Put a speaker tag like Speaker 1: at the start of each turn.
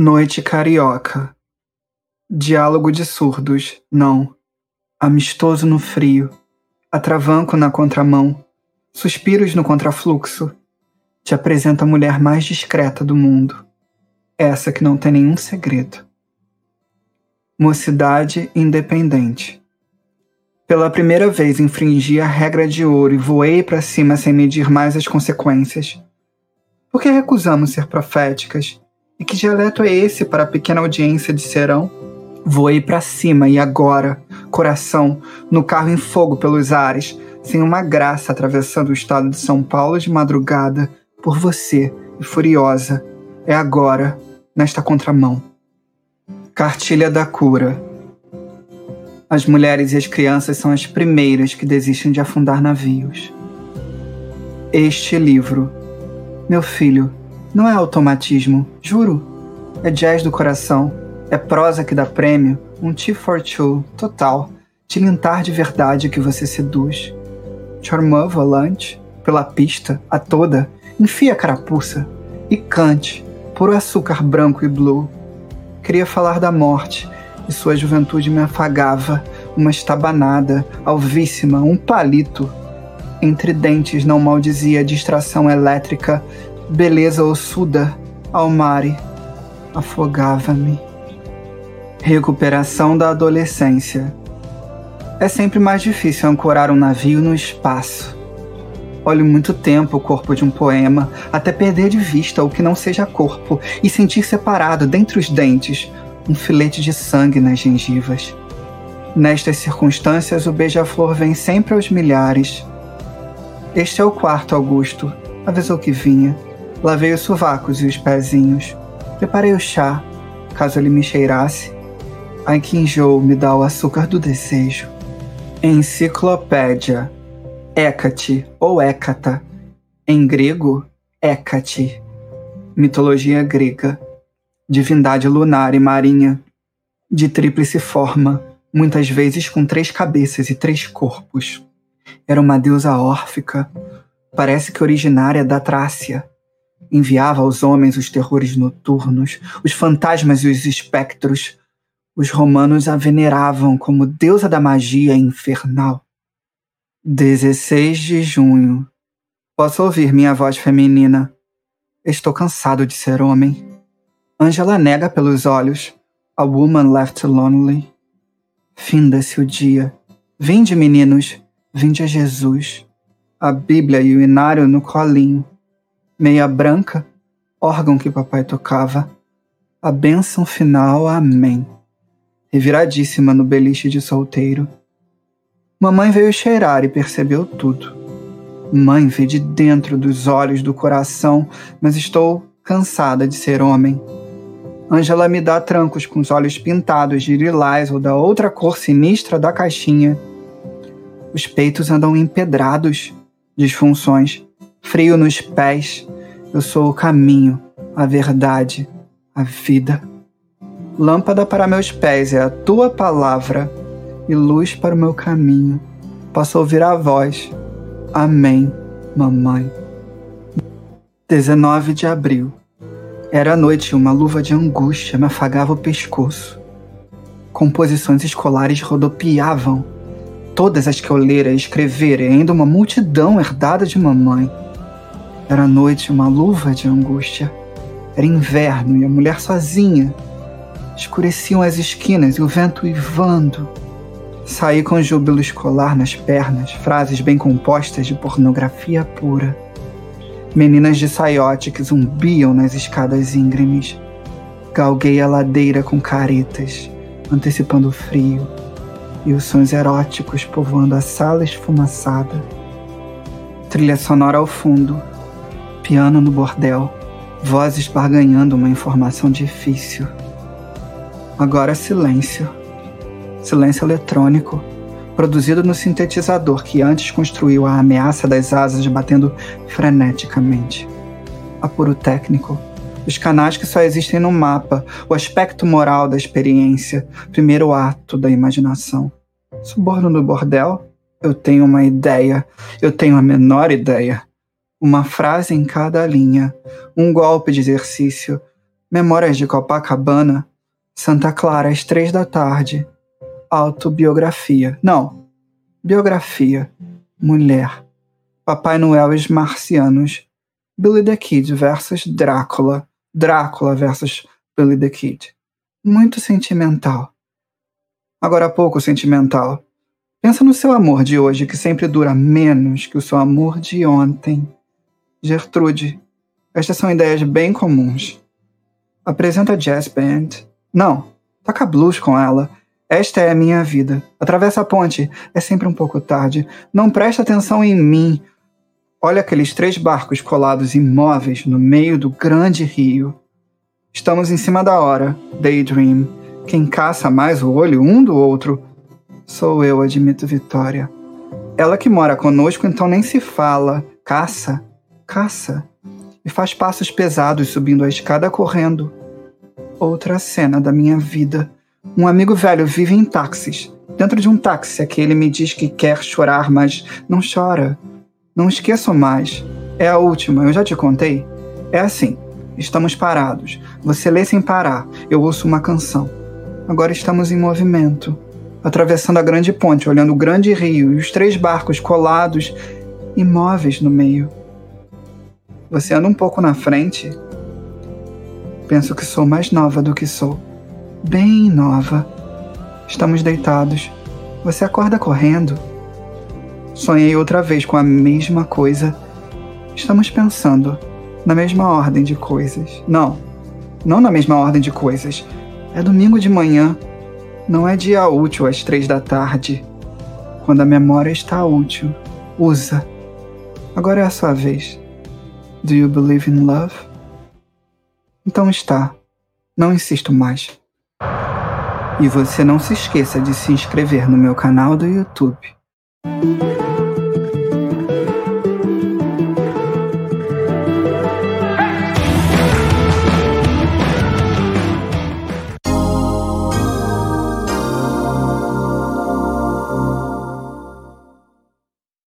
Speaker 1: Noite carioca. Diálogo de surdos, não. Amistoso no frio. Atravanco na contramão. Suspiros no contrafluxo. Te apresento a mulher mais discreta do mundo. Essa que não tem nenhum segredo. Mocidade independente. Pela primeira vez infringi a regra de ouro e voei para cima sem medir mais as consequências. Por que recusamos ser proféticas? E que dialeto é esse para a pequena audiência de serão? Voei para cima e agora, coração, no carro em fogo pelos ares, sem uma graça atravessando o estado de São Paulo de madrugada, por você e furiosa. É agora, nesta contramão. Cartilha da cura. As mulheres e as crianças são as primeiras que desistem de afundar navios. Este livro. Meu filho, não é automatismo, juro. É jazz do coração. É prosa que dá prêmio. Um T for two, total. Tilintar de verdade que você seduz. Charmant volante, pela pista, a toda. Enfia a carapuça. E cante, puro açúcar branco e blue. Queria falar da morte, e sua juventude me afagava. Uma estabanada, alvíssima, um palito. Entre dentes não maldizia distração elétrica, beleza ossuda, Almare, afogava-me. Recuperação da adolescência. É sempre mais difícil ancorar um navio no espaço. Olho muito tempo o corpo de um poema, até perder de vista o que não seja corpo e sentir separado dentre os dentes um filete de sangue nas gengivas. Nestas circunstâncias, o beija-flor vem sempre aos milhares. Este é o quarto, Augusto, avisou que vinha Lavei os sovacos e os pezinhos. Preparei o chá, caso ele me cheirasse. Ai que enjoo me dá o açúcar do desejo. Enciclopédia. Hécate ou Hécata. Em grego, Hécate. Mitologia grega. Divindade lunar e marinha. De tríplice forma, muitas vezes com três cabeças e três corpos. Era uma deusa órfica, parece que originária da Trácia enviava aos homens os terrores noturnos, os fantasmas e os espectros. Os romanos a veneravam como deusa da magia infernal. 16 de junho. Posso ouvir minha voz feminina. Estou cansado de ser homem. Angela nega pelos olhos. A woman left lonely. Finda-se o dia. Vinde, meninos, vinde a Jesus. A Bíblia e o inário no colinho meia branca, órgão que papai tocava. A bênção final, amém. Reviradíssima no beliche de solteiro. Mamãe veio cheirar e percebeu tudo. Mãe vê de dentro dos olhos do coração, mas estou cansada de ser homem. Angela me dá trancos com os olhos pintados de lilás ou da outra cor sinistra da caixinha. Os peitos andam empedrados, disfunções frio nos pés. Eu sou o caminho, a verdade, a vida. Lâmpada para meus pés é a tua palavra e luz para o meu caminho. Posso ouvir a voz. Amém, mamãe. 19 de abril. Era noite e uma luva de angústia me afagava o pescoço. Composições escolares rodopiavam. Todas as que eu lera e escrevera, e ainda uma multidão herdada de mamãe. Era noite uma luva de angústia. Era inverno e a mulher sozinha. Escureciam as esquinas e o vento uivando. Saí com júbilo escolar nas pernas, frases bem compostas de pornografia pura. Meninas de saiote que zumbiam nas escadas íngremes. Galguei a ladeira com caretas, antecipando o frio, e os sons eróticos povoando a sala esfumaçada. Trilha sonora ao fundo, piano no bordel, vozes barganhando uma informação difícil. Agora silêncio. Silêncio eletrônico, produzido no sintetizador que antes construiu a ameaça das asas batendo freneticamente. Apuro técnico. Os canais que só existem no mapa, o aspecto moral da experiência, primeiro ato da imaginação. Suborno do bordel? Eu tenho uma ideia, eu tenho a menor ideia uma frase em cada linha, um golpe de exercício, Memórias de Copacabana, Santa Clara, às três da tarde. Autobiografia. Não. Biografia. Mulher. Papai Noel e os Marcianos. Billy the Kid versus Drácula. Drácula versus Billy the Kid. Muito sentimental. Agora pouco sentimental. Pensa no seu amor de hoje, que sempre dura menos que o seu amor de ontem. Gertrude, estas são ideias bem comuns. Apresenta jazz band. Não, toca blues com ela. Esta é a minha vida. Atravessa a ponte. É sempre um pouco tarde. Não presta atenção em mim. Olha aqueles três barcos colados imóveis no meio do grande rio. Estamos em cima da hora. Daydream. Quem caça mais o olho um do outro? Sou eu, admito Vitória. Ela que mora conosco, então nem se fala. Caça, caça. E faz passos pesados subindo a escada correndo. Outra cena da minha vida. Um amigo velho vive em táxis. Dentro de um táxi, aquele me diz que quer chorar, mas não chora. Não esqueço mais. É a última, eu já te contei? É assim: estamos parados. Você lê sem parar. Eu ouço uma canção. Agora estamos em movimento. Atravessando a grande ponte, olhando o grande rio e os três barcos colados, imóveis no meio. Você anda um pouco na frente, Penso que sou mais nova do que sou. Bem nova. Estamos deitados. Você acorda correndo. Sonhei outra vez com a mesma coisa. Estamos pensando na mesma ordem de coisas. Não, não na mesma ordem de coisas. É domingo de manhã. Não é dia útil às três da tarde. Quando a memória está útil, usa. Agora é a sua vez. Do you believe in love? Então está. Não insisto mais. E você não se esqueça de se inscrever no meu canal do YouTube.